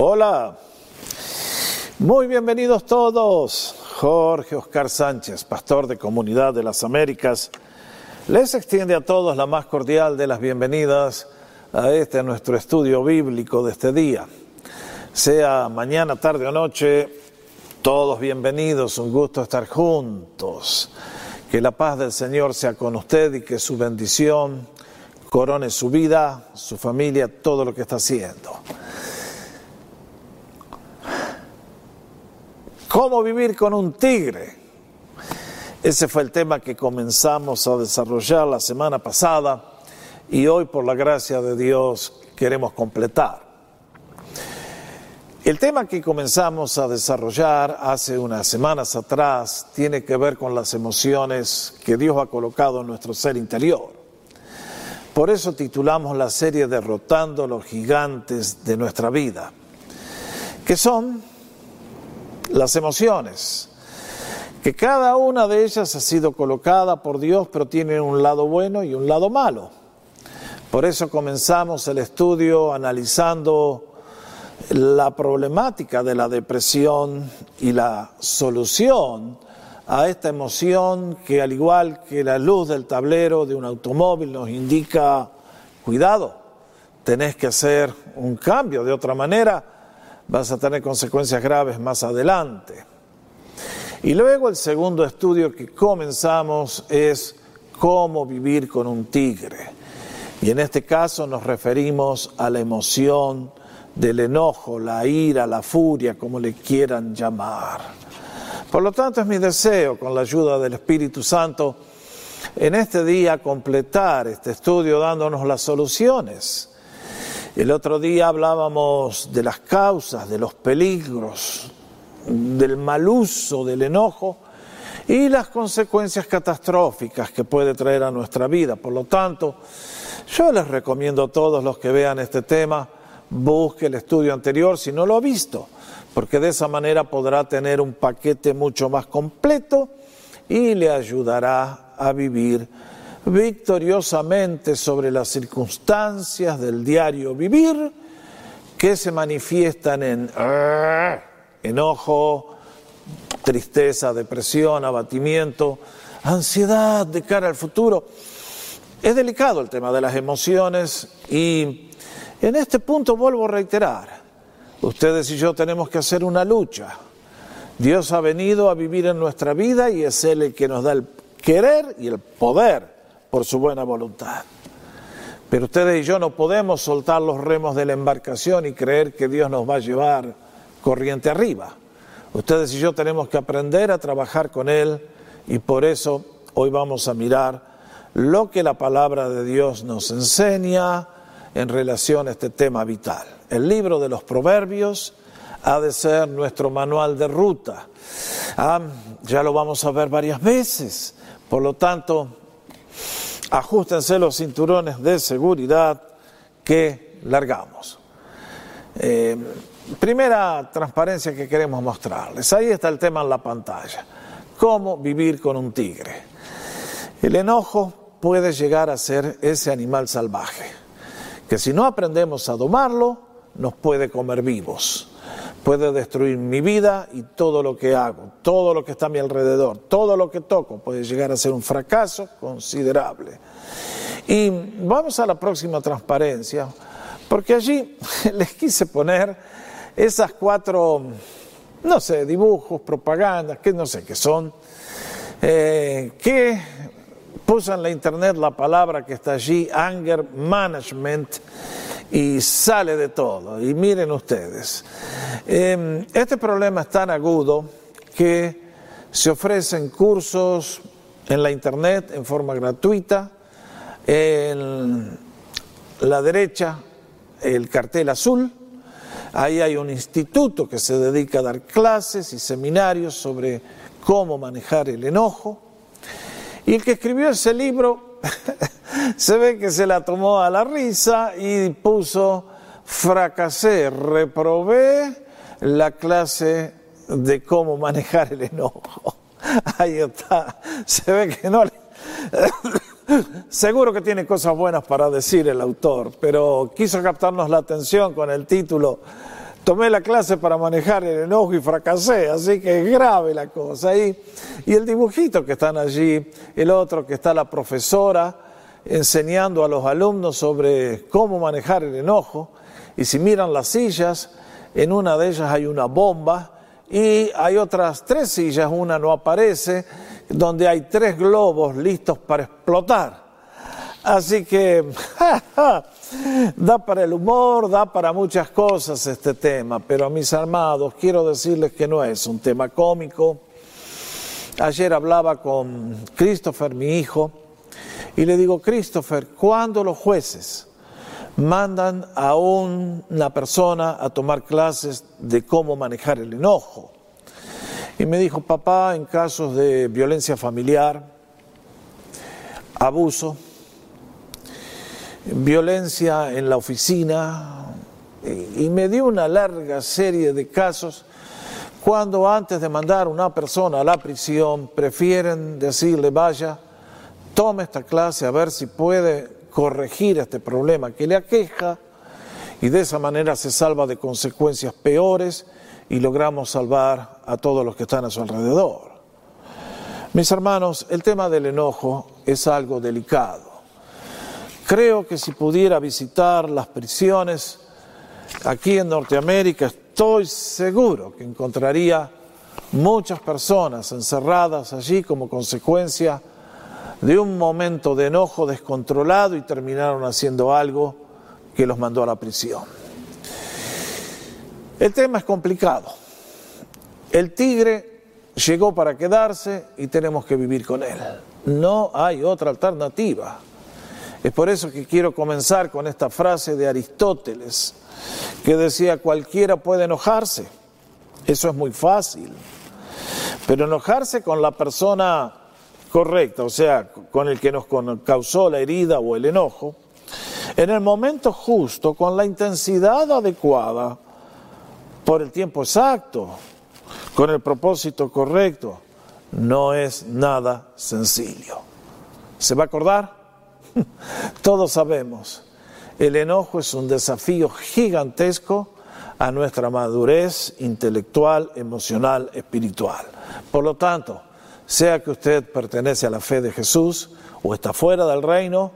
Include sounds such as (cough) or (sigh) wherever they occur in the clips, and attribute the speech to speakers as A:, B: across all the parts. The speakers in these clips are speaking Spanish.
A: Hola, muy bienvenidos todos. Jorge Oscar Sánchez, pastor de Comunidad de las Américas, les extiende a todos la más cordial de las bienvenidas a este nuestro estudio bíblico de este día. Sea mañana, tarde o noche, todos bienvenidos, un gusto estar juntos. Que la paz del Señor sea con usted y que su bendición corone su vida, su familia, todo lo que está haciendo. ¿Cómo vivir con un tigre? Ese fue el tema que comenzamos a desarrollar la semana pasada y hoy por la gracia de Dios queremos completar. El tema que comenzamos a desarrollar hace unas semanas atrás tiene que ver con las emociones que Dios ha colocado en nuestro ser interior. Por eso titulamos la serie Derrotando los gigantes de nuestra vida, que son las emociones, que cada una de ellas ha sido colocada por Dios, pero tiene un lado bueno y un lado malo. Por eso comenzamos el estudio analizando la problemática de la depresión y la solución a esta emoción que al igual que la luz del tablero de un automóvil nos indica, cuidado, tenés que hacer un cambio, de otra manera vas a tener consecuencias graves más adelante. Y luego el segundo estudio que comenzamos es cómo vivir con un tigre. Y en este caso nos referimos a la emoción del enojo, la ira, la furia, como le quieran llamar. Por lo tanto, es mi deseo, con la ayuda del Espíritu Santo, en este día completar este estudio dándonos las soluciones. El otro día hablábamos de las causas, de los peligros, del mal uso del enojo y las consecuencias catastróficas que puede traer a nuestra vida. Por lo tanto, yo les recomiendo a todos los que vean este tema, busque el estudio anterior si no lo ha visto, porque de esa manera podrá tener un paquete mucho más completo y le ayudará a vivir victoriosamente sobre las circunstancias del diario vivir que se manifiestan en ah, enojo, tristeza, depresión, abatimiento, ansiedad de cara al futuro. Es delicado el tema de las emociones y en este punto vuelvo a reiterar, ustedes y yo tenemos que hacer una lucha. Dios ha venido a vivir en nuestra vida y es Él el que nos da el querer y el poder por su buena voluntad. Pero ustedes y yo no podemos soltar los remos de la embarcación y creer que Dios nos va a llevar corriente arriba. Ustedes y yo tenemos que aprender a trabajar con Él y por eso hoy vamos a mirar lo que la palabra de Dios nos enseña en relación a este tema vital. El libro de los proverbios ha de ser nuestro manual de ruta. Ah, ya lo vamos a ver varias veces. Por lo tanto, ajustense los cinturones de seguridad que largamos. Eh, primera transparencia que queremos mostrarles. Ahí está el tema en la pantalla. ¿Cómo vivir con un tigre? El enojo puede llegar a ser ese animal salvaje, que si no aprendemos a domarlo, nos puede comer vivos, puede destruir mi vida y todo lo que hago, todo lo que está a mi alrededor, todo lo que toco puede llegar a ser un fracaso considerable. Y vamos a la próxima transparencia, porque allí (laughs) les quise poner esas cuatro, no sé, dibujos, propagandas, que no sé qué son, eh, que puso en la internet la palabra que está allí, anger management, y sale de todo. Y miren ustedes, em, este problema es tan agudo que se ofrecen cursos en la internet en forma gratuita. En la derecha, el cartel azul, ahí hay un instituto que se dedica a dar clases y seminarios sobre cómo manejar el enojo. Y el que escribió ese libro (laughs) se ve que se la tomó a la risa y puso, fracasé, reprobé la clase de cómo manejar el enojo. (laughs) Ahí está, se ve que no le... (laughs) Seguro que tiene cosas buenas para decir el autor, pero quiso captarnos la atención con el título tomé la clase para manejar el enojo y fracasé, así que es grave la cosa. Y, y el dibujito que están allí, el otro que está la profesora enseñando a los alumnos sobre cómo manejar el enojo. Y si miran las sillas, en una de ellas hay una bomba y hay otras tres sillas, una no aparece, donde hay tres globos listos para explotar. Así que (laughs) da para el humor, da para muchas cosas este tema, pero mis amados quiero decirles que no es un tema cómico. Ayer hablaba con Christopher, mi hijo, y le digo, Christopher, ¿cuándo los jueces mandan a una persona a tomar clases de cómo manejar el enojo? Y me dijo, papá, en casos de violencia familiar, abuso, violencia en la oficina, y me dio una larga serie de casos cuando antes de mandar a una persona a la prisión prefieren decirle, vaya, tome esta clase a ver si puede corregir este problema que le aqueja y de esa manera se salva de consecuencias peores y logramos salvar a todos los que están a su alrededor. Mis hermanos, el tema del enojo es algo delicado. Creo que si pudiera visitar las prisiones aquí en Norteamérica, estoy seguro que encontraría muchas personas encerradas allí como consecuencia de un momento de enojo descontrolado y terminaron haciendo algo que los mandó a la prisión. El tema es complicado. El tigre llegó para quedarse y tenemos que vivir con él. No hay otra alternativa. Es por eso que quiero comenzar con esta frase de Aristóteles, que decía, cualquiera puede enojarse, eso es muy fácil, pero enojarse con la persona correcta, o sea, con el que nos causó la herida o el enojo, en el momento justo, con la intensidad adecuada, por el tiempo exacto, con el propósito correcto, no es nada sencillo. ¿Se va a acordar? (laughs) Todos sabemos, el enojo es un desafío gigantesco a nuestra madurez intelectual, emocional, espiritual. Por lo tanto, sea que usted pertenece a la fe de Jesús o está fuera del reino,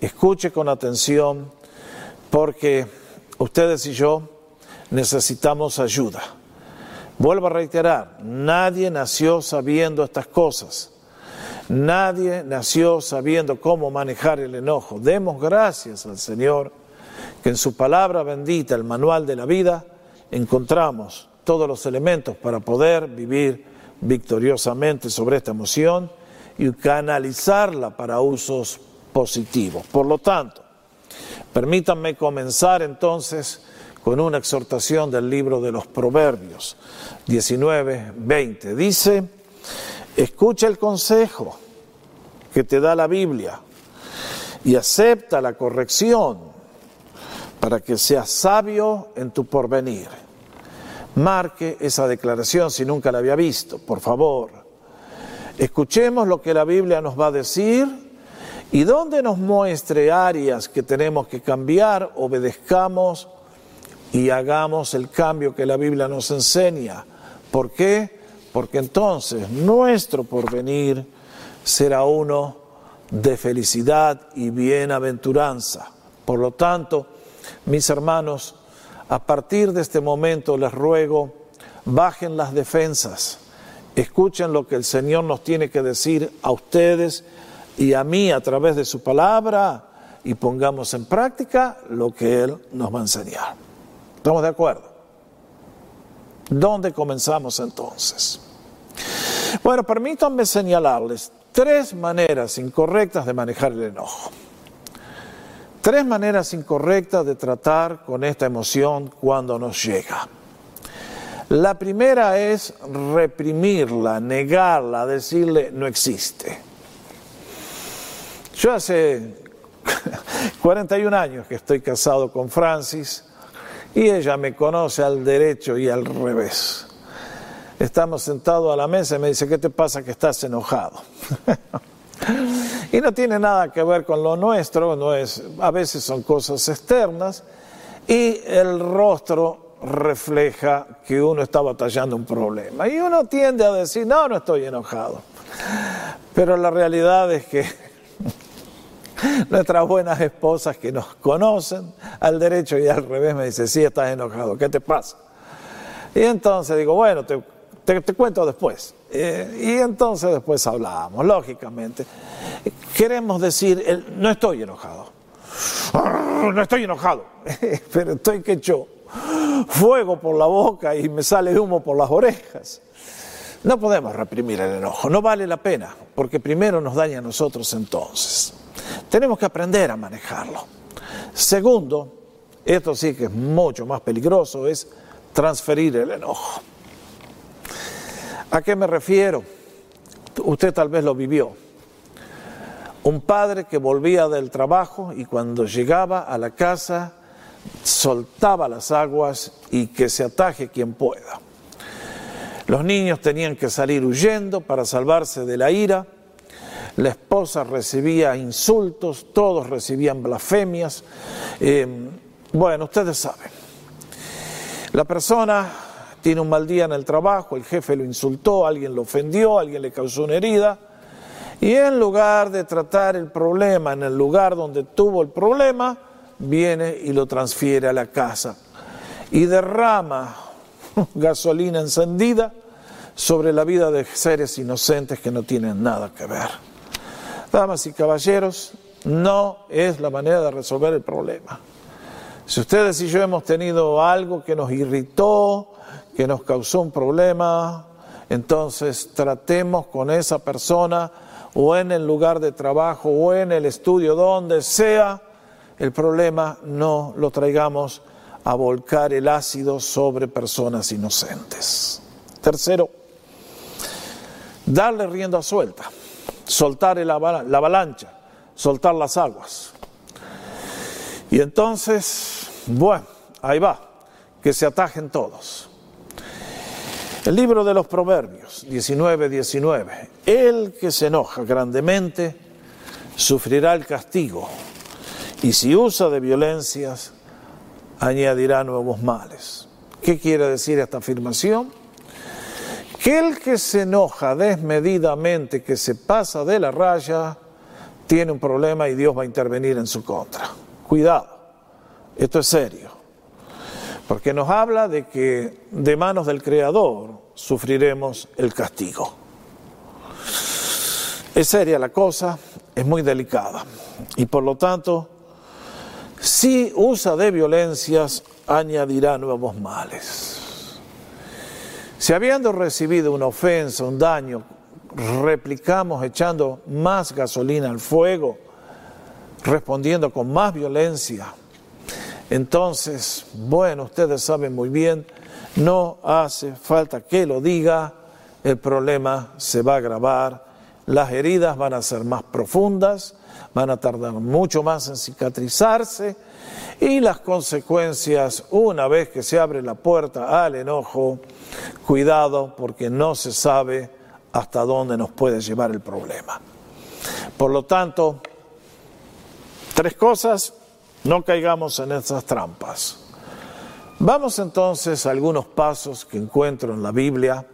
A: escuche con atención porque ustedes y yo necesitamos ayuda. Vuelvo a reiterar, nadie nació sabiendo estas cosas. Nadie nació sabiendo cómo manejar el enojo. Demos gracias al Señor que en su palabra bendita, el manual de la vida, encontramos todos los elementos para poder vivir victoriosamente sobre esta emoción y canalizarla para usos positivos. Por lo tanto, permítanme comenzar entonces con una exhortación del libro de los Proverbios 19, 20. Dice, Escucha el consejo que te da la Biblia y acepta la corrección para que seas sabio en tu porvenir. Marque esa declaración si nunca la había visto, por favor. Escuchemos lo que la Biblia nos va a decir y donde nos muestre áreas que tenemos que cambiar, obedezcamos y hagamos el cambio que la Biblia nos enseña. ¿Por qué? porque entonces nuestro porvenir será uno de felicidad y bienaventuranza. Por lo tanto, mis hermanos, a partir de este momento les ruego, bajen las defensas, escuchen lo que el Señor nos tiene que decir a ustedes y a mí a través de su palabra y pongamos en práctica lo que Él nos va a enseñar. ¿Estamos de acuerdo? ¿Dónde comenzamos entonces? Bueno, permítanme señalarles tres maneras incorrectas de manejar el enojo. Tres maneras incorrectas de tratar con esta emoción cuando nos llega. La primera es reprimirla, negarla, decirle no existe. Yo hace (laughs) 41 años que estoy casado con Francis y ella me conoce al derecho y al revés estamos sentados a la mesa y me dice, ¿qué te pasa que estás enojado? (laughs) y no tiene nada que ver con lo nuestro, no es, a veces son cosas externas y el rostro refleja que uno está batallando un problema. Y uno tiende a decir, no, no estoy enojado. Pero la realidad es que (laughs) nuestras buenas esposas que nos conocen al derecho y al revés me dicen, sí, estás enojado, ¿qué te pasa? Y entonces digo, bueno, te, cuento después. Eh, y entonces después hablamos, lógicamente. Queremos decir, no estoy enojado. No estoy enojado, (laughs) pero estoy que echo fuego por la boca y me sale humo por las orejas. No podemos reprimir el enojo, no vale la pena, porque primero nos daña a nosotros entonces. Tenemos que aprender a manejarlo. Segundo, esto sí que es mucho más peligroso, es transferir el enojo. ¿A qué me refiero? Usted tal vez lo vivió. Un padre que volvía del trabajo y cuando llegaba a la casa soltaba las aguas y que se ataje quien pueda. Los niños tenían que salir huyendo para salvarse de la ira. La esposa recibía insultos, todos recibían blasfemias. Eh, bueno, ustedes saben. La persona tiene un mal día en el trabajo, el jefe lo insultó, alguien lo ofendió, alguien le causó una herida. Y en lugar de tratar el problema en el lugar donde tuvo el problema, viene y lo transfiere a la casa y derrama (laughs) gasolina encendida sobre la vida de seres inocentes que no tienen nada que ver. Damas y caballeros, no es la manera de resolver el problema. Si ustedes y yo hemos tenido algo que nos irritó, que nos causó un problema, entonces tratemos con esa persona o en el lugar de trabajo o en el estudio, donde sea, el problema no lo traigamos a volcar el ácido sobre personas inocentes. Tercero, darle rienda suelta, soltar la avalancha, soltar las aguas. Y entonces, bueno, ahí va, que se atajen todos. El libro de los Proverbios 19, 19. El que se enoja grandemente sufrirá el castigo y si usa de violencias, añadirá nuevos males. ¿Qué quiere decir esta afirmación? Que el que se enoja desmedidamente, que se pasa de la raya, tiene un problema y Dios va a intervenir en su contra. Cuidado, esto es serio, porque nos habla de que de manos del Creador sufriremos el castigo. Es seria la cosa, es muy delicada y por lo tanto si usa de violencias, añadirá nuevos males. Si habiendo recibido una ofensa, un daño, replicamos echando más gasolina al fuego, respondiendo con más violencia, entonces, bueno, ustedes saben muy bien, no hace falta que lo diga, el problema se va a agravar, las heridas van a ser más profundas, van a tardar mucho más en cicatrizarse y las consecuencias, una vez que se abre la puerta al enojo, cuidado porque no se sabe hasta dónde nos puede llevar el problema. Por lo tanto, tres cosas, no caigamos en esas trampas. Vamos entonces a algunos pasos que encuentro en la Biblia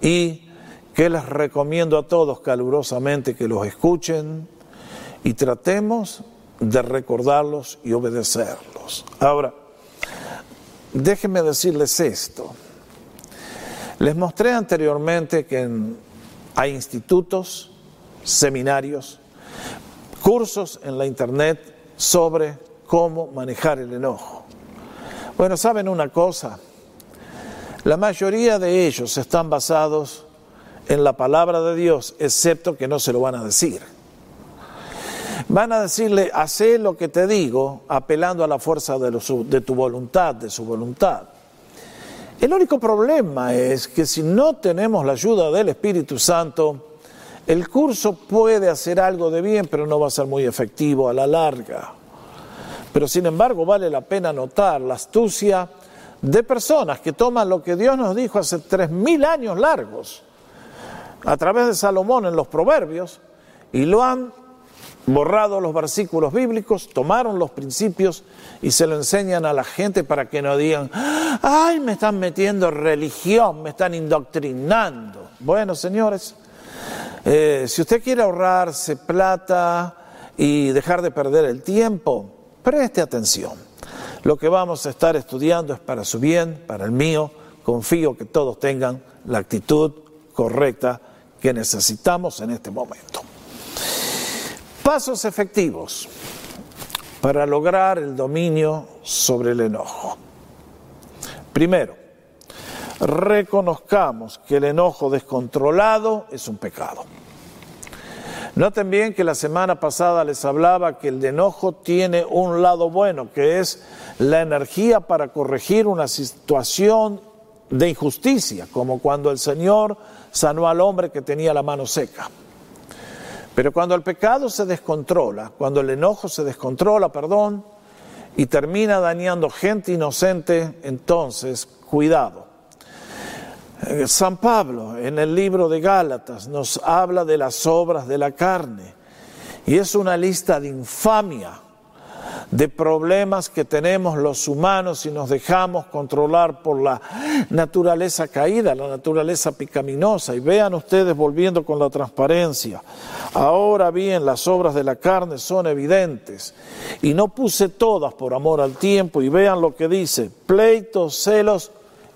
A: y que les recomiendo a todos calurosamente que los escuchen y tratemos de recordarlos y obedecerlos. Ahora, déjenme decirles esto. Les mostré anteriormente que hay institutos, seminarios, cursos en la internet sobre cómo manejar el enojo. Bueno, ¿saben una cosa? La mayoría de ellos están basados en la palabra de Dios, excepto que no se lo van a decir. Van a decirle, hace lo que te digo, apelando a la fuerza de, tu voluntad, de su voluntad. El único problema es que si no tenemos la ayuda del Espíritu Santo, el curso puede hacer algo de bien, pero no va a ser muy efectivo a la larga. Pero sin embargo vale la pena notar la astucia de personas que toman lo que Dios nos dijo hace tres mil años largos, a través de Salomón en los proverbios, y lo han borrado los versículos bíblicos, tomaron los principios y se lo enseñan a la gente para que no digan, ay, me están metiendo religión, me están indoctrinando. Bueno, señores, eh, si usted quiere ahorrarse plata y dejar de perder el tiempo, preste atención. Lo que vamos a estar estudiando es para su bien, para el mío. Confío que todos tengan la actitud correcta que necesitamos en este momento. Pasos efectivos para lograr el dominio sobre el enojo. Primero, reconozcamos que el enojo descontrolado es un pecado. Noten bien que la semana pasada les hablaba que el enojo tiene un lado bueno, que es la energía para corregir una situación de injusticia, como cuando el Señor sanó al hombre que tenía la mano seca. Pero cuando el pecado se descontrola, cuando el enojo se descontrola, perdón, y termina dañando gente inocente, entonces cuidado. Eh, San Pablo en el libro de Gálatas nos habla de las obras de la carne y es una lista de infamia de problemas que tenemos los humanos y nos dejamos controlar por la naturaleza caída, la naturaleza picaminosa. Y vean ustedes volviendo con la transparencia. Ahora bien, las obras de la carne son evidentes. Y no puse todas por amor al tiempo. Y vean lo que dice, pleitos, celos.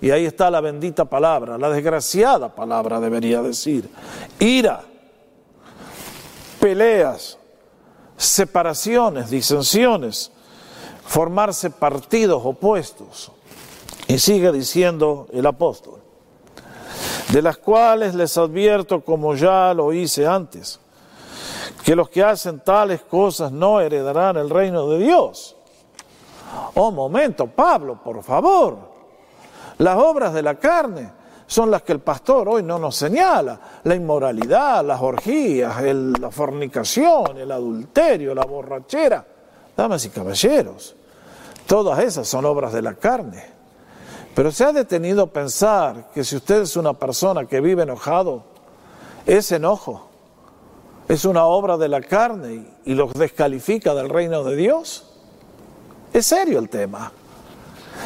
A: Y ahí está la bendita palabra, la desgraciada palabra debería decir. Ira, peleas, separaciones, disensiones, formarse partidos opuestos. Y sigue diciendo el apóstol, de las cuales les advierto, como ya lo hice antes, que los que hacen tales cosas no heredarán el reino de Dios. Oh, momento, Pablo, por favor. Las obras de la carne son las que el pastor hoy no nos señala. La inmoralidad, las orgías, la fornicación, el adulterio, la borrachera. Damas y caballeros, todas esas son obras de la carne. Pero se ha detenido a pensar que si usted es una persona que vive enojado, ese enojo es una obra de la carne y los descalifica del reino de Dios. Es serio el tema.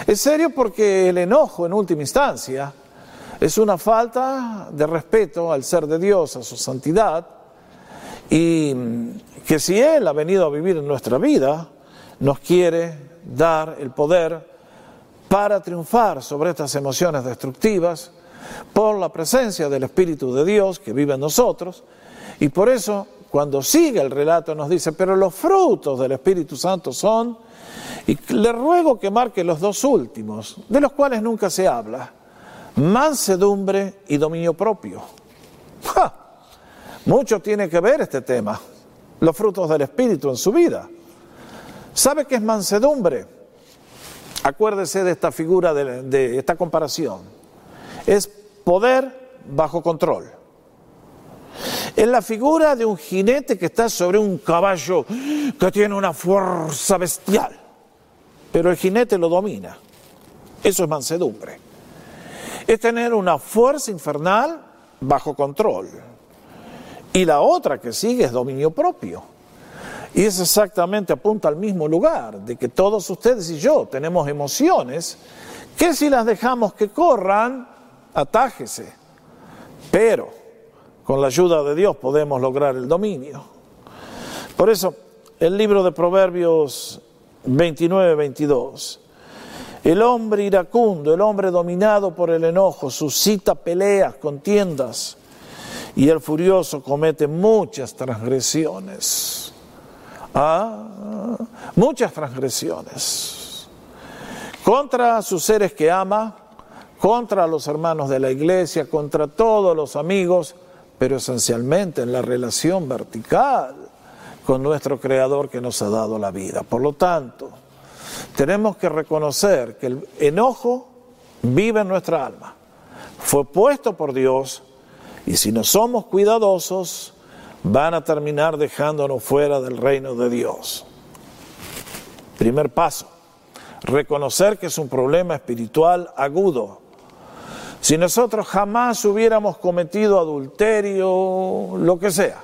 A: Es serio porque el enojo, en última instancia, es una falta de respeto al ser de Dios, a su santidad, y que si Él ha venido a vivir en nuestra vida, nos quiere dar el poder para triunfar sobre estas emociones destructivas por la presencia del Espíritu de Dios que vive en nosotros, y por eso cuando sigue el relato nos dice, pero los frutos del Espíritu Santo son, y le ruego que marque los dos últimos, de los cuales nunca se habla, mansedumbre y dominio propio. Mucho tiene que ver este tema, los frutos del Espíritu en su vida. ¿Sabe qué es mansedumbre? Acuérdese de esta figura, de, de esta comparación. Es poder bajo control. Es la figura de un jinete que está sobre un caballo que tiene una fuerza bestial, pero el jinete lo domina. Eso es mansedumbre es tener una fuerza infernal bajo control. Y la otra que sigue es dominio propio. Y es exactamente, apunta al mismo lugar, de que todos ustedes y yo tenemos emociones que si las dejamos que corran, atájese. Pero con la ayuda de Dios podemos lograr el dominio. Por eso, el libro de Proverbios 29, 22 el hombre iracundo, el hombre dominado por el enojo, suscita peleas, contiendas, y el furioso comete muchas transgresiones. Ah, muchas transgresiones. Contra sus seres que ama, contra los hermanos de la iglesia, contra todos los amigos, pero esencialmente en la relación vertical con nuestro Creador que nos ha dado la vida. Por lo tanto, tenemos que reconocer que el enojo vive en nuestra alma, fue puesto por Dios y si no somos cuidadosos van a terminar dejándonos fuera del reino de Dios. Primer paso, reconocer que es un problema espiritual agudo. Si nosotros jamás hubiéramos cometido adulterio, lo que sea,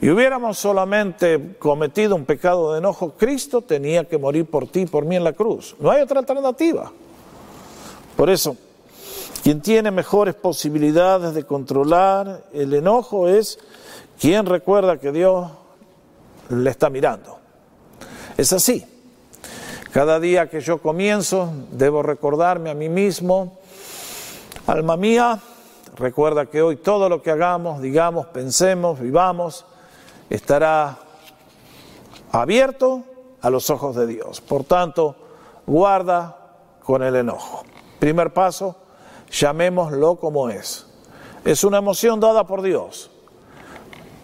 A: y hubiéramos solamente cometido un pecado de enojo, Cristo tenía que morir por ti por mí en la cruz. No hay otra alternativa. Por eso, quien tiene mejores posibilidades de controlar el enojo es quien recuerda que Dios le está mirando. Es así. Cada día que yo comienzo, debo recordarme a mí mismo, alma mía, recuerda que hoy todo lo que hagamos, digamos, pensemos, vivamos, estará abierto a los ojos de Dios. Por tanto, guarda con el enojo. Primer paso, llamémoslo como es. Es una emoción dada por Dios.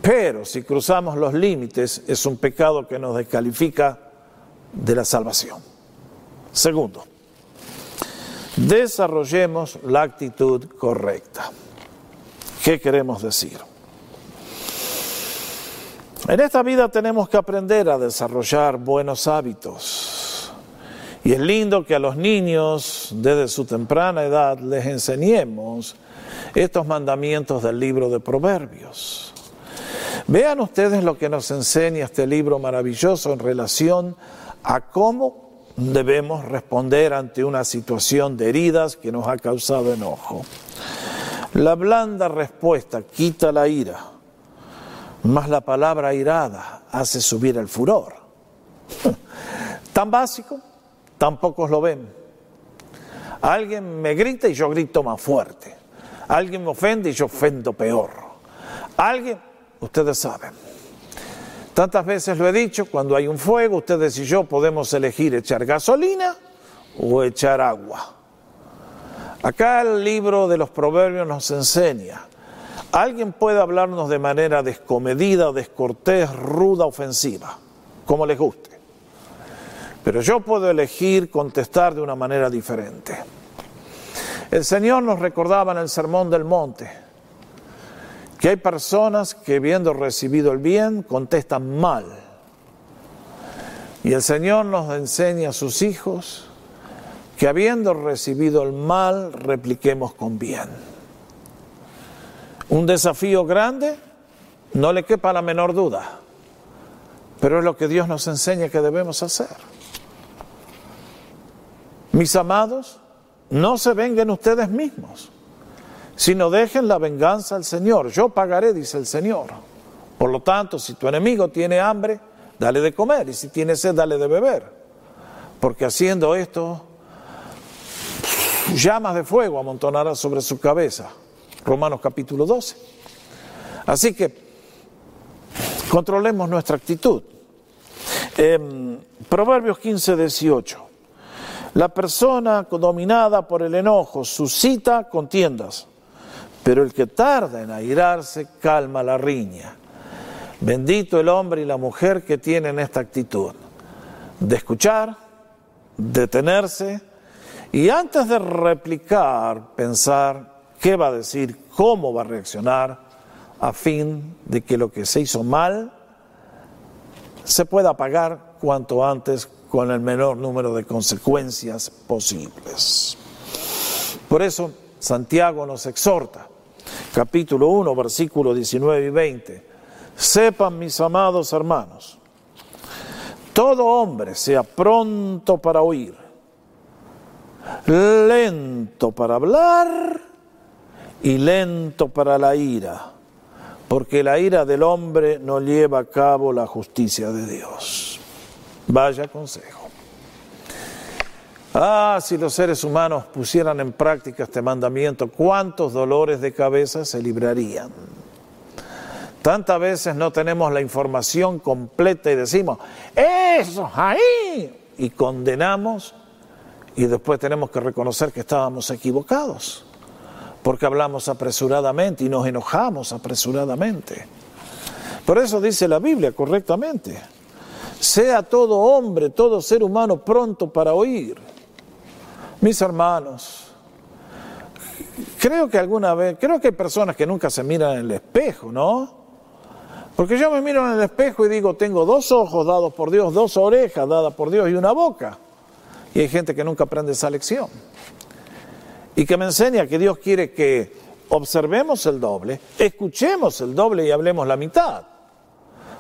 A: Pero si cruzamos los límites, es un pecado que nos descalifica de la salvación. Segundo, desarrollemos la actitud correcta. ¿Qué queremos decir? En esta vida tenemos que aprender a desarrollar buenos hábitos. Y es lindo que a los niños desde su temprana edad les enseñemos estos mandamientos del libro de Proverbios. Vean ustedes lo que nos enseña este libro maravilloso en relación a cómo debemos responder ante una situación de heridas que nos ha causado enojo. La blanda respuesta quita la ira, mas la palabra irada hace subir el furor. (laughs) Tan básico, tan pocos lo ven. Alguien me grita y yo grito más fuerte. Alguien me ofende y yo ofendo peor. Alguien, ustedes saben. Tantas veces lo he dicho, cuando hay un fuego, ustedes y yo podemos elegir echar gasolina o echar agua. Acá el libro de los proverbios nos enseña, alguien puede hablarnos de manera descomedida, descortés, ruda, ofensiva, como les guste. Pero yo puedo elegir contestar de una manera diferente. El Señor nos recordaba en el Sermón del Monte que hay personas que habiendo recibido el bien contestan mal. Y el Señor nos enseña a sus hijos que habiendo recibido el mal repliquemos con bien. Un desafío grande, no le quepa la menor duda, pero es lo que Dios nos enseña que debemos hacer. Mis amados, no se vengan ustedes mismos, sino dejen la venganza al Señor. Yo pagaré, dice el Señor. Por lo tanto, si tu enemigo tiene hambre, dale de comer, y si tiene sed, dale de beber. Porque haciendo esto, llamas de fuego amontonará sobre su cabeza. Romanos capítulo 12. Así que controlemos nuestra actitud. Em, Proverbios 15, 18. La persona dominada por el enojo suscita contiendas, pero el que tarda en airarse calma la riña. Bendito el hombre y la mujer que tienen esta actitud de escuchar, detenerse y antes de replicar, pensar qué va a decir, cómo va a reaccionar, a fin de que lo que se hizo mal se pueda pagar cuanto antes con el menor número de consecuencias posibles. Por eso Santiago nos exhorta, capítulo 1, versículos 19 y 20, sepan mis amados hermanos, todo hombre sea pronto para oír, lento para hablar y lento para la ira, porque la ira del hombre no lleva a cabo la justicia de Dios. Vaya consejo. Ah, si los seres humanos pusieran en práctica este mandamiento, cuántos dolores de cabeza se librarían. Tantas veces no tenemos la información completa y decimos, eso, ahí, y condenamos y después tenemos que reconocer que estábamos equivocados, porque hablamos apresuradamente y nos enojamos apresuradamente. Por eso dice la Biblia correctamente. Sea todo hombre, todo ser humano pronto para oír. Mis hermanos, creo que alguna vez, creo que hay personas que nunca se miran en el espejo, ¿no? Porque yo me miro en el espejo y digo, tengo dos ojos dados por Dios, dos orejas dadas por Dios y una boca. Y hay gente que nunca aprende esa lección. Y que me enseña que Dios quiere que observemos el doble, escuchemos el doble y hablemos la mitad.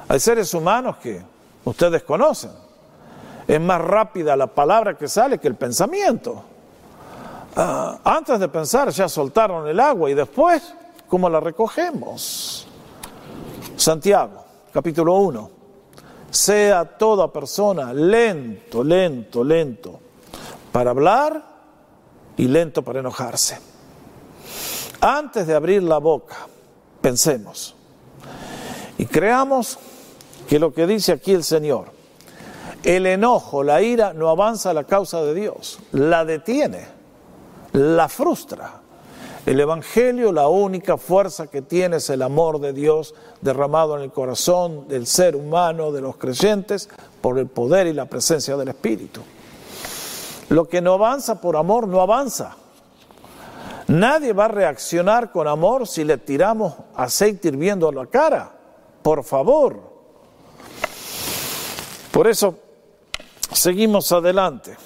A: Hay seres humanos que ustedes conocen. Es más rápida la palabra que sale que el pensamiento. Ah, antes de pensar ya soltaron el agua y después, ¿cómo la recogemos? Santiago, capítulo 1. Sea toda persona lento, lento, lento para hablar y lento para enojarse. Antes de abrir la boca, pensemos y creamos que lo que dice aquí el Señor, el enojo, la ira no avanza a la causa de Dios, la detiene, la frustra. El Evangelio, la única fuerza que tiene es el amor de Dios derramado en el corazón del ser humano, de los creyentes, por el poder y la presencia del Espíritu. Lo que no avanza por amor no avanza. Nadie va a reaccionar con amor si le tiramos aceite hirviendo a la cara. Por favor. Por eso, seguimos adelante.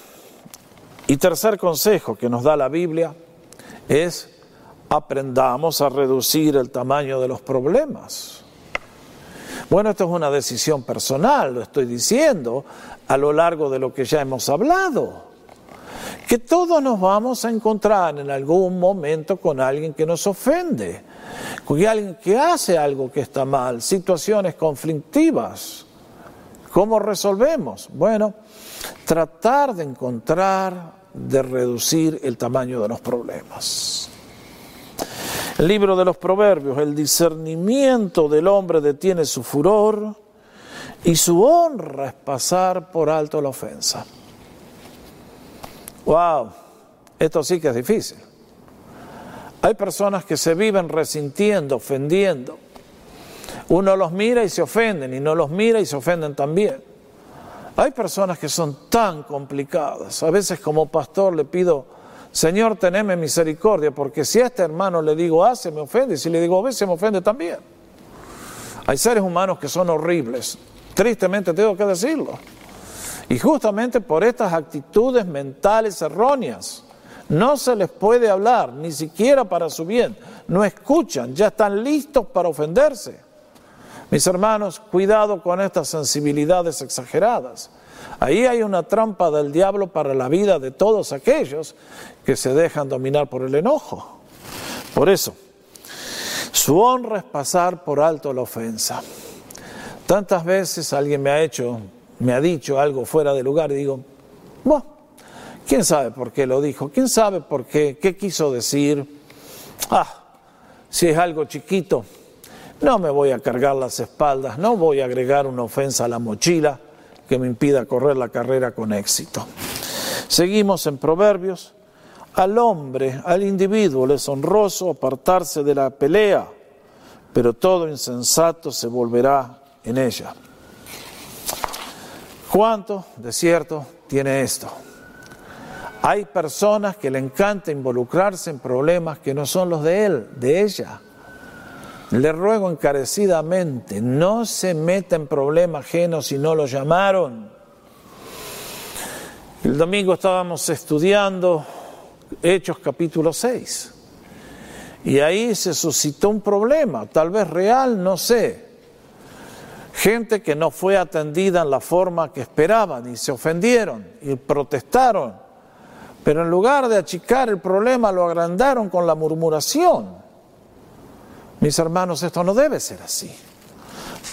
A: Y tercer consejo que nos da la Biblia es aprendamos a reducir el tamaño de los problemas. Bueno, esto es una decisión personal, lo estoy diciendo a lo largo de lo que ya hemos hablado que todos nos vamos a encontrar en algún momento con alguien que nos ofende, con alguien que hace algo que está mal, situaciones conflictivas. ¿Cómo resolvemos? Bueno, tratar de encontrar, de reducir el tamaño de los problemas. El libro de los proverbios, el discernimiento del hombre detiene su furor y su honra es pasar por alto la ofensa. Wow, esto sí que es difícil. Hay personas que se viven resintiendo, ofendiendo. Uno los mira y se ofenden y no los mira y se ofenden también. Hay personas que son tan complicadas. A veces como pastor le pido, Señor, teneme misericordia, porque si a este hermano le digo A, me ofende, y si le digo B, se me ofende también. Hay seres humanos que son horribles. Tristemente tengo que decirlo. Y justamente por estas actitudes mentales erróneas, no se les puede hablar, ni siquiera para su bien. No escuchan, ya están listos para ofenderse. Mis hermanos, cuidado con estas sensibilidades exageradas. Ahí hay una trampa del diablo para la vida de todos aquellos que se dejan dominar por el enojo. Por eso, su honra es pasar por alto la ofensa. Tantas veces alguien me ha hecho me ha dicho algo fuera de lugar y digo, bueno, ¿quién sabe por qué lo dijo? ¿Quién sabe por qué? ¿Qué quiso decir? Ah, si es algo chiquito, no me voy a cargar las espaldas, no voy a agregar una ofensa a la mochila que me impida correr la carrera con éxito. Seguimos en Proverbios. Al hombre, al individuo le es honroso apartarse de la pelea, pero todo insensato se volverá en ella. ¿Cuánto de cierto tiene esto? Hay personas que le encanta involucrarse en problemas que no son los de él, de ella. Le ruego encarecidamente, no se meta en problemas ajenos si no lo llamaron. El domingo estábamos estudiando Hechos capítulo 6 y ahí se suscitó un problema, tal vez real, no sé gente que no fue atendida en la forma que esperaban y se ofendieron y protestaron. Pero en lugar de achicar el problema, lo agrandaron con la murmuración. Mis hermanos, esto no debe ser así.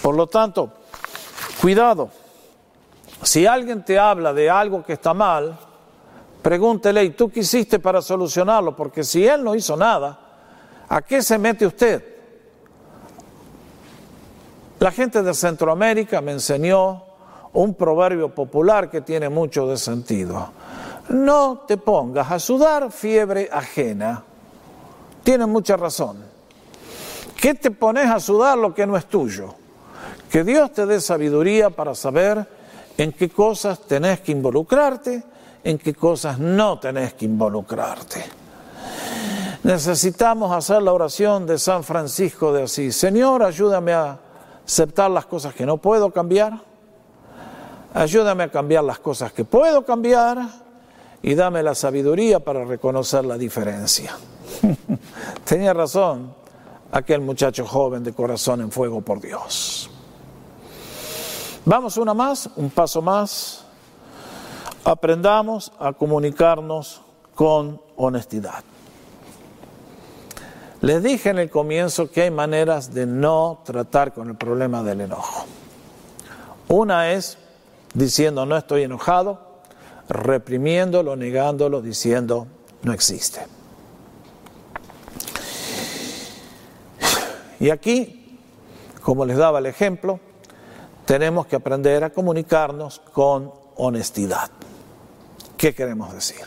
A: Por lo tanto, cuidado. Si alguien te habla de algo que está mal, pregúntele, ¿y tú qué hiciste para solucionarlo? Porque si él no hizo nada, ¿a qué se mete usted? La gente de Centroamérica me enseñó un proverbio popular que tiene mucho de sentido. No te pongas a sudar fiebre ajena. Tiene mucha razón. ¿Qué te pones a sudar lo que no es tuyo? Que Dios te dé sabiduría para saber en qué cosas tenés que involucrarte, en qué cosas no tenés que involucrarte. Necesitamos hacer la oración de San Francisco de Asís. Señor, ayúdame a aceptar las cosas que no puedo cambiar, ayúdame a cambiar las cosas que puedo cambiar y dame la sabiduría para reconocer la diferencia. (laughs) Tenía razón aquel muchacho joven de corazón en fuego por Dios. Vamos una más, un paso más. Aprendamos a comunicarnos con honestidad. Les dije en el comienzo que hay maneras de no tratar con el problema del enojo. Una es diciendo no estoy enojado, reprimiéndolo, negándolo, diciendo no existe. Y aquí, como les daba el ejemplo, tenemos que aprender a comunicarnos con honestidad. ¿Qué queremos decir?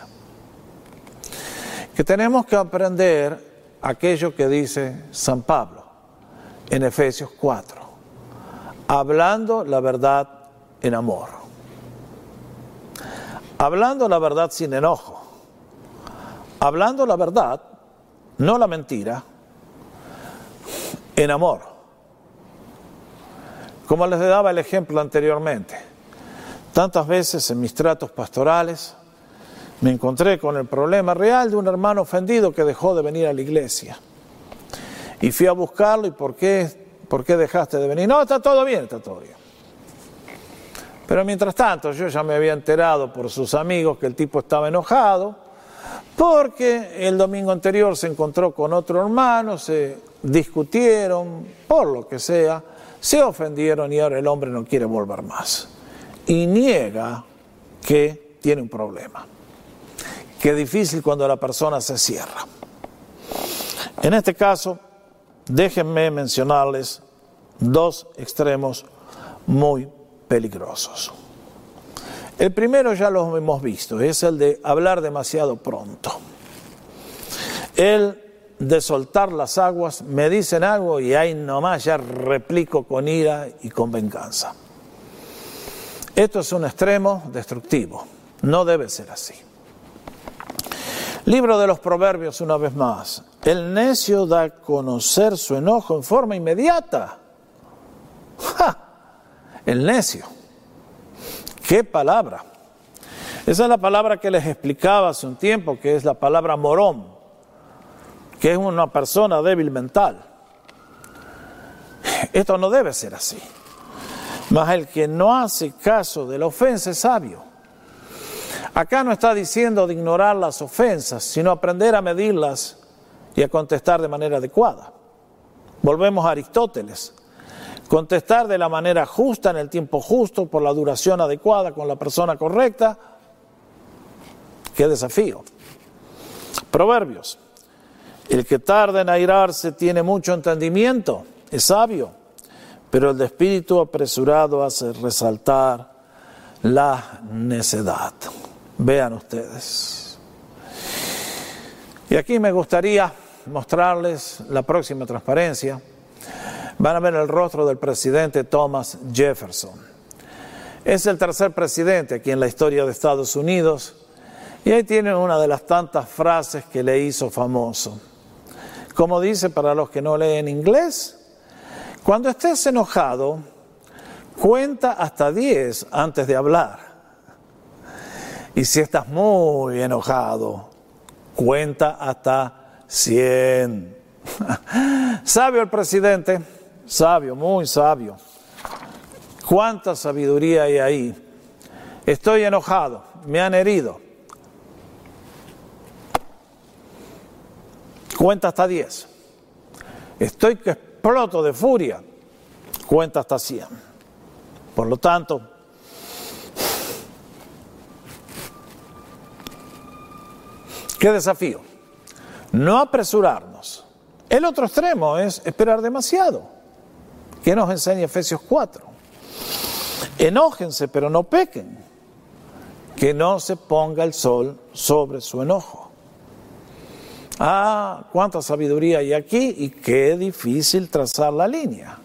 A: Que tenemos que aprender aquello que dice San Pablo en Efesios 4, hablando la verdad en amor, hablando la verdad sin enojo, hablando la verdad, no la mentira, en amor. Como les daba el ejemplo anteriormente, tantas veces en mis tratos pastorales, me encontré con el problema real de un hermano ofendido que dejó de venir a la iglesia. Y fui a buscarlo y ¿por qué, por qué dejaste de venir? No, está todo bien, está todo bien. Pero mientras tanto yo ya me había enterado por sus amigos que el tipo estaba enojado porque el domingo anterior se encontró con otro hermano, se discutieron, por lo que sea, se ofendieron y ahora el hombre no quiere volver más. Y niega que tiene un problema. Qué difícil cuando la persona se cierra. En este caso, déjenme mencionarles dos extremos muy peligrosos. El primero ya lo hemos visto, es el de hablar demasiado pronto. El de soltar las aguas, me dicen algo y ahí nomás ya replico con ira y con venganza. Esto es un extremo destructivo, no debe ser así. Libro de los Proverbios una vez más. El necio da a conocer su enojo en forma inmediata. ¡Ja! El necio. ¿Qué palabra? Esa es la palabra que les explicaba hace un tiempo, que es la palabra morón, que es una persona débil mental. Esto no debe ser así. Mas el que no hace caso de la ofensa es sabio Acá no está diciendo de ignorar las ofensas, sino aprender a medirlas y a contestar de manera adecuada. Volvemos a Aristóteles. Contestar de la manera justa, en el tiempo justo, por la duración adecuada, con la persona correcta. Qué desafío. Proverbios. El que tarda en airarse tiene mucho entendimiento, es sabio, pero el de espíritu apresurado hace resaltar la necedad. Vean ustedes. Y aquí me gustaría mostrarles la próxima transparencia. Van a ver el rostro del presidente Thomas Jefferson. Es el tercer presidente aquí en la historia de Estados Unidos y ahí tienen una de las tantas frases que le hizo famoso. Como dice para los que no leen inglés, cuando estés enojado, cuenta hasta 10 antes de hablar. Y si estás muy enojado, cuenta hasta 100. (laughs) sabio el presidente, sabio, muy sabio. ¿Cuánta sabiduría hay ahí? Estoy enojado, me han herido. Cuenta hasta 10. Estoy que exploto de furia. Cuenta hasta 100. Por lo tanto, ¿Qué desafío? No apresurarnos. El otro extremo es esperar demasiado. ¿Qué nos enseña Efesios 4? Enójense, pero no pequen. Que no se ponga el sol sobre su enojo. Ah, cuánta sabiduría hay aquí y qué difícil trazar la línea.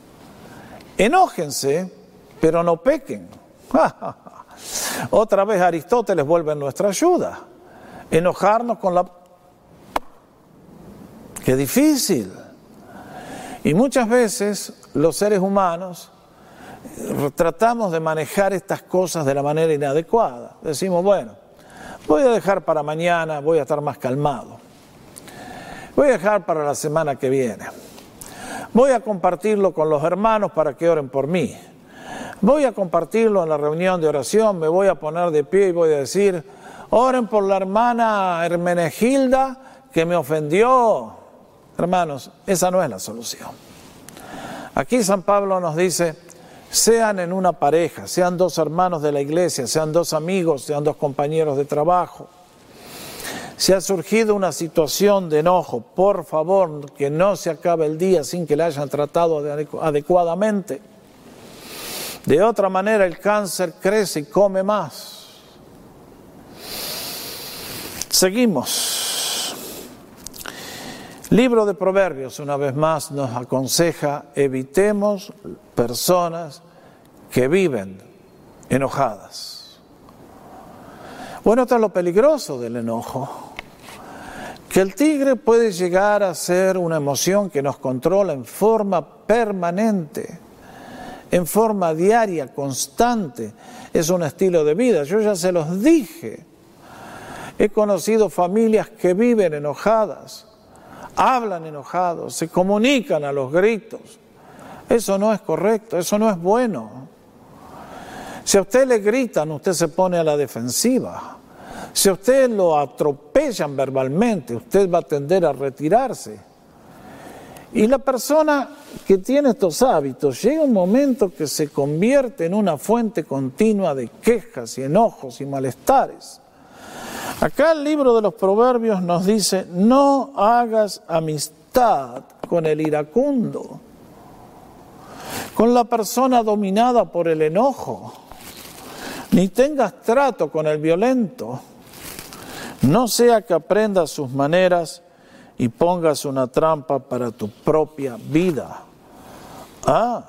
A: Enójense, pero no pequen. (laughs) Otra vez Aristóteles vuelve en nuestra ayuda enojarnos con la... Qué difícil. Y muchas veces los seres humanos tratamos de manejar estas cosas de la manera inadecuada. Decimos, bueno, voy a dejar para mañana, voy a estar más calmado. Voy a dejar para la semana que viene. Voy a compartirlo con los hermanos para que oren por mí. Voy a compartirlo en la reunión de oración, me voy a poner de pie y voy a decir, oren por la hermana Hermenegilda que me ofendió. Hermanos, esa no es la solución. Aquí San Pablo nos dice, sean en una pareja, sean dos hermanos de la iglesia, sean dos amigos, sean dos compañeros de trabajo. Si ha surgido una situación de enojo, por favor, que no se acabe el día sin que la hayan tratado adecuadamente. De otra manera, el cáncer crece y come más. Seguimos. Libro de Proverbios, una vez más, nos aconseja, evitemos personas que viven enojadas. Bueno, esto es lo peligroso del enojo, que el tigre puede llegar a ser una emoción que nos controla en forma permanente, en forma diaria, constante. Es un estilo de vida. Yo ya se los dije. He conocido familias que viven enojadas, hablan enojados, se comunican a los gritos. Eso no es correcto, eso no es bueno. Si a usted le gritan, usted se pone a la defensiva. Si a usted lo atropellan verbalmente, usted va a tender a retirarse. Y la persona que tiene estos hábitos llega un momento que se convierte en una fuente continua de quejas y enojos y malestares. Acá el libro de los proverbios nos dice, no hagas amistad con el iracundo, con la persona dominada por el enojo, ni tengas trato con el violento, no sea que aprendas sus maneras y pongas una trampa para tu propia vida. Ah,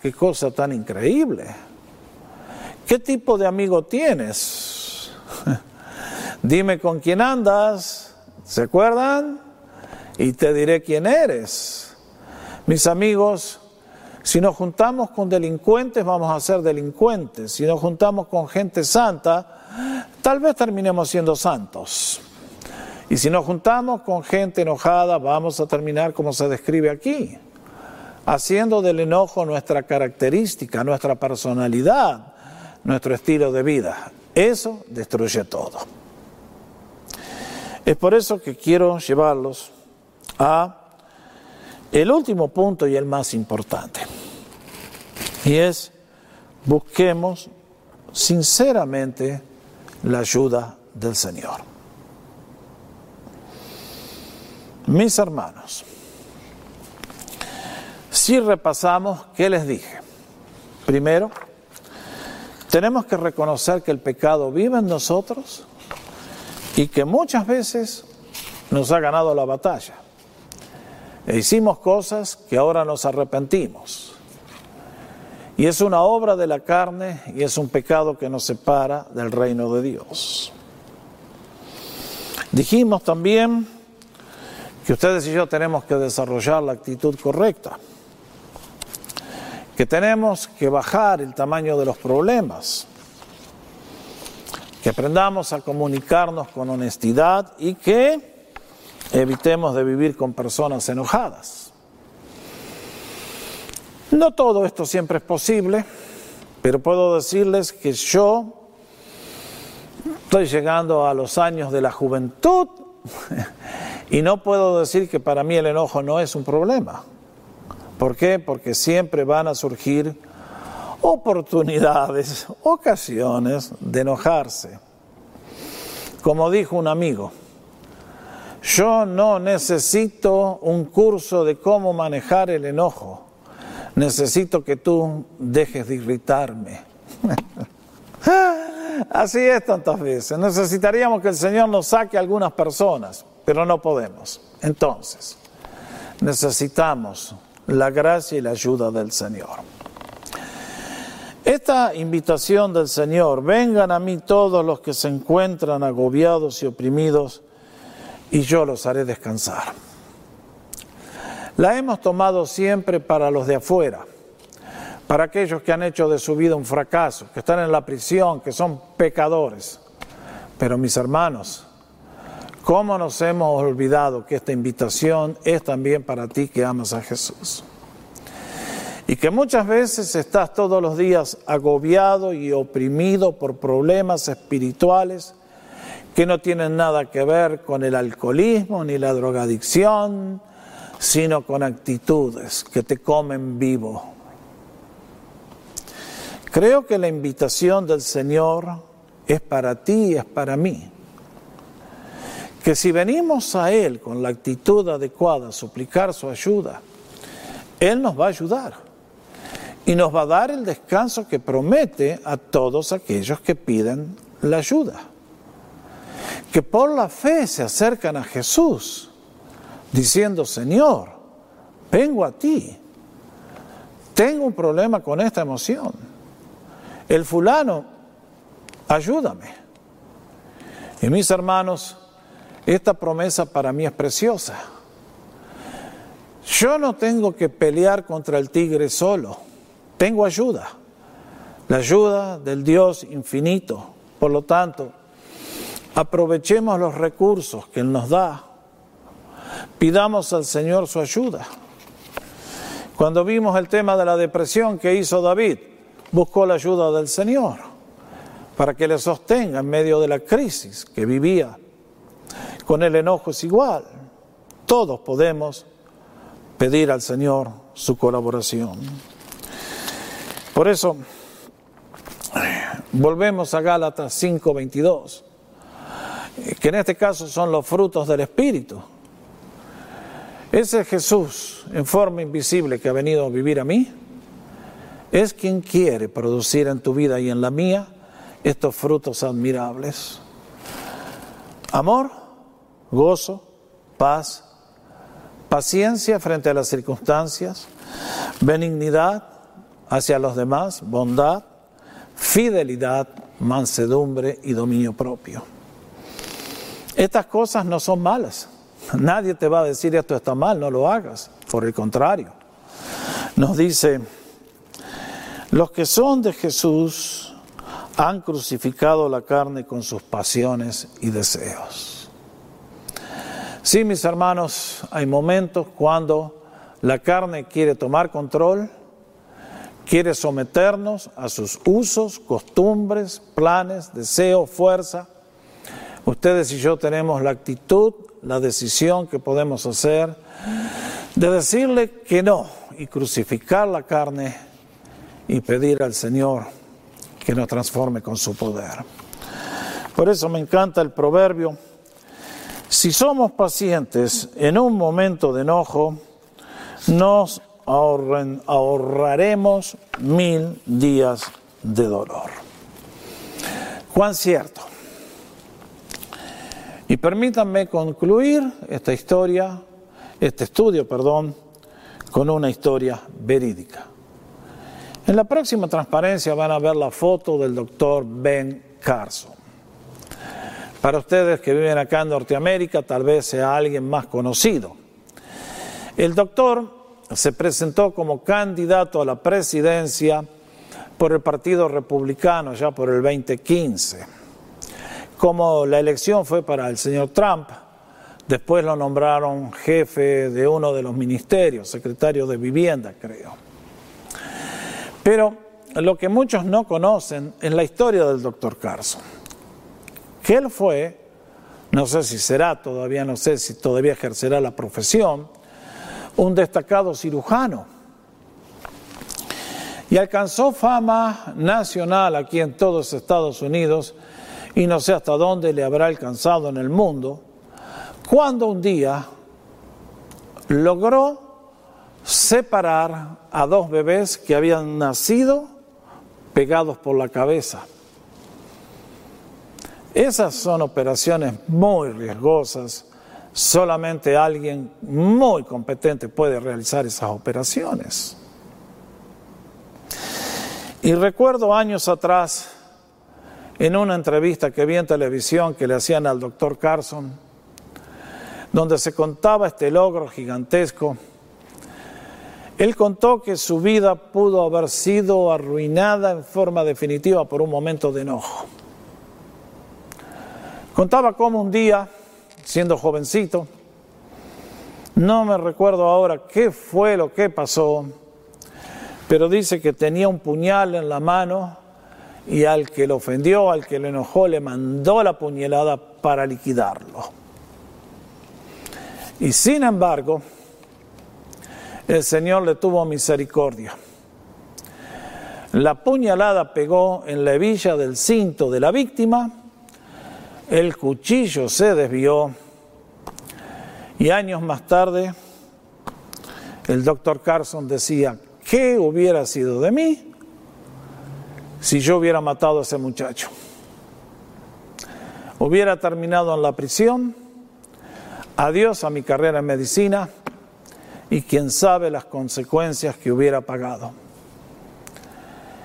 A: qué cosa tan increíble. ¿Qué tipo de amigo tienes? (laughs) Dime con quién andas, ¿se acuerdan? Y te diré quién eres. Mis amigos, si nos juntamos con delincuentes, vamos a ser delincuentes. Si nos juntamos con gente santa, tal vez terminemos siendo santos. Y si nos juntamos con gente enojada, vamos a terminar como se describe aquí, haciendo del enojo nuestra característica, nuestra personalidad, nuestro estilo de vida. Eso destruye todo. Es por eso que quiero llevarlos a el último punto y el más importante. Y es, busquemos sinceramente la ayuda del Señor. Mis hermanos, si repasamos, ¿qué les dije? Primero, tenemos que reconocer que el pecado vive en nosotros y que muchas veces nos ha ganado la batalla. E hicimos cosas que ahora nos arrepentimos. Y es una obra de la carne y es un pecado que nos separa del reino de Dios. Dijimos también que ustedes y yo tenemos que desarrollar la actitud correcta, que tenemos que bajar el tamaño de los problemas, que aprendamos a comunicarnos con honestidad y que evitemos de vivir con personas enojadas. No todo esto siempre es posible, pero puedo decirles que yo estoy llegando a los años de la juventud (laughs) y no puedo decir que para mí el enojo no es un problema. ¿Por qué? Porque siempre van a surgir oportunidades, (laughs) ocasiones de enojarse. Como dijo un amigo, yo no necesito un curso de cómo manejar el enojo, necesito que tú dejes de irritarme. (laughs) Así es tantas veces. Necesitaríamos que el Señor nos saque a algunas personas, pero no podemos. Entonces, necesitamos la gracia y la ayuda del Señor. Esta invitación del Señor, vengan a mí todos los que se encuentran agobiados y oprimidos, y yo los haré descansar. La hemos tomado siempre para los de afuera, para aquellos que han hecho de su vida un fracaso, que están en la prisión, que son pecadores. Pero mis hermanos, ¿cómo nos hemos olvidado que esta invitación es también para ti que amas a Jesús? y que muchas veces estás todos los días agobiado y oprimido por problemas espirituales que no tienen nada que ver con el alcoholismo ni la drogadicción, sino con actitudes que te comen vivo. Creo que la invitación del Señor es para ti y es para mí. Que si venimos a Él con la actitud adecuada a suplicar su ayuda, Él nos va a ayudar y nos va a dar el descanso que promete a todos aquellos que piden la ayuda. Que por la fe se acercan a Jesús diciendo, Señor, vengo a ti, tengo un problema con esta emoción. El fulano, ayúdame. Y mis hermanos, esta promesa para mí es preciosa. Yo no tengo que pelear contra el tigre solo, tengo ayuda, la ayuda del Dios infinito. Por lo tanto, aprovechemos los recursos que Él nos da Pidamos al Señor su ayuda. Cuando vimos el tema de la depresión que hizo David, buscó la ayuda del Señor para que le sostenga en medio de la crisis que vivía. Con el enojo es igual. Todos podemos pedir al Señor su colaboración. Por eso, volvemos a Gálatas 5:22, que en este caso son los frutos del Espíritu ese Jesús en forma invisible que ha venido a vivir a mí es quien quiere producir en tu vida y en la mía estos frutos admirables. Amor, gozo, paz, paciencia frente a las circunstancias, benignidad hacia los demás, bondad, fidelidad, mansedumbre y dominio propio. Estas cosas no son malas. (laughs) Nadie te va a decir esto está mal, no lo hagas. Por el contrario, nos dice, los que son de Jesús han crucificado la carne con sus pasiones y deseos. Sí, mis hermanos, hay momentos cuando la carne quiere tomar control, quiere someternos a sus usos, costumbres, planes, deseos, fuerza. Ustedes y yo tenemos la actitud la decisión que podemos hacer de decirle que no y crucificar la carne y pedir al Señor que nos transforme con su poder. Por eso me encanta el proverbio, si somos pacientes en un momento de enojo, nos ahorraremos mil días de dolor. Cuán cierto. Y permítanme concluir esta historia, este estudio, perdón, con una historia verídica. En la próxima transparencia van a ver la foto del doctor Ben Carson. Para ustedes que viven acá en Norteamérica, tal vez sea alguien más conocido. El doctor se presentó como candidato a la presidencia por el Partido Republicano ya por el 2015 como la elección fue para el señor Trump, después lo nombraron jefe de uno de los ministerios, secretario de vivienda, creo. Pero lo que muchos no conocen es la historia del doctor Carson, que él fue, no sé si será todavía, no sé si todavía ejercerá la profesión, un destacado cirujano. Y alcanzó fama nacional aquí en todos Estados Unidos y no sé hasta dónde le habrá alcanzado en el mundo, cuando un día logró separar a dos bebés que habían nacido pegados por la cabeza. Esas son operaciones muy riesgosas, solamente alguien muy competente puede realizar esas operaciones. Y recuerdo años atrás, en una entrevista que vi en televisión que le hacían al doctor Carson, donde se contaba este logro gigantesco, él contó que su vida pudo haber sido arruinada en forma definitiva por un momento de enojo. Contaba cómo un día, siendo jovencito, no me recuerdo ahora qué fue lo que pasó, pero dice que tenía un puñal en la mano y al que lo ofendió, al que le enojó, le mandó la puñalada para liquidarlo. Y sin embargo, el Señor le tuvo misericordia. La puñalada pegó en la hebilla del cinto de la víctima, el cuchillo se desvió y años más tarde el doctor Carson decía, ¿qué hubiera sido de mí si yo hubiera matado a ese muchacho? Hubiera terminado en la prisión, adiós a mi carrera en medicina y quién sabe las consecuencias que hubiera pagado.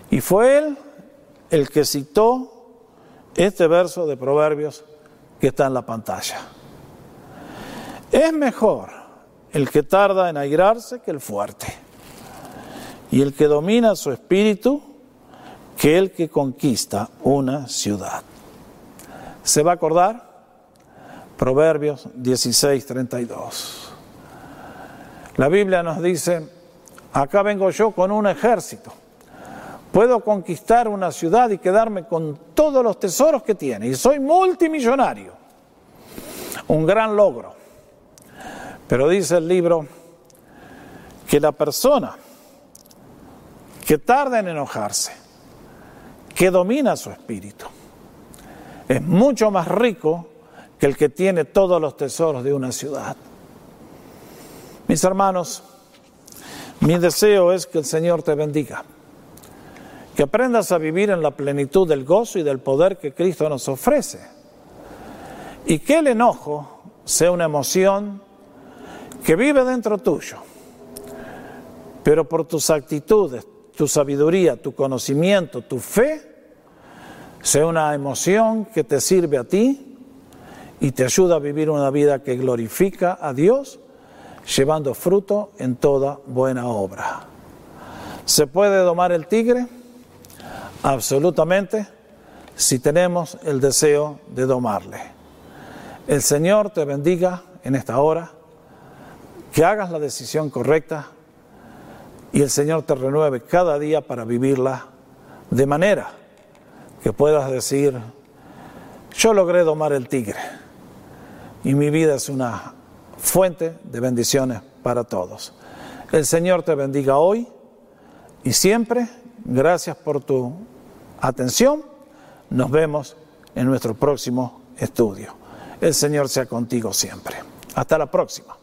A: Y fue él el que citó este verso de Proverbios que está en la pantalla. Es mejor el que tarda en airarse que el fuerte, y el que domina su espíritu que el que conquista una ciudad. ¿Se va a acordar? Proverbios 16, 32. La Biblia nos dice, acá vengo yo con un ejército. Puedo conquistar una ciudad y quedarme con todos los tesoros que tiene. Y soy multimillonario. Un gran logro. Pero dice el libro que la persona que tarda en enojarse, que domina su espíritu, es mucho más rico que el que tiene todos los tesoros de una ciudad. Mis hermanos, mi deseo es que el Señor te bendiga, que aprendas a vivir en la plenitud del gozo y del poder que Cristo nos ofrece, y que el enojo sea una emoción que vive dentro tuyo, pero por tus actitudes, tu sabiduría, tu conocimiento, tu fe, sea una emoción que te sirve a ti y te ayuda a vivir una vida que glorifica a Dios, llevando fruto en toda buena obra. ¿Se puede domar el tigre? Absolutamente, si tenemos el deseo de domarle. El Señor te bendiga en esta hora que hagas la decisión correcta y el Señor te renueve cada día para vivirla de manera que puedas decir, yo logré domar el tigre y mi vida es una fuente de bendiciones para todos. El Señor te bendiga hoy y siempre. Gracias por tu atención. Nos vemos en nuestro próximo estudio. El Señor sea contigo siempre. Hasta la próxima.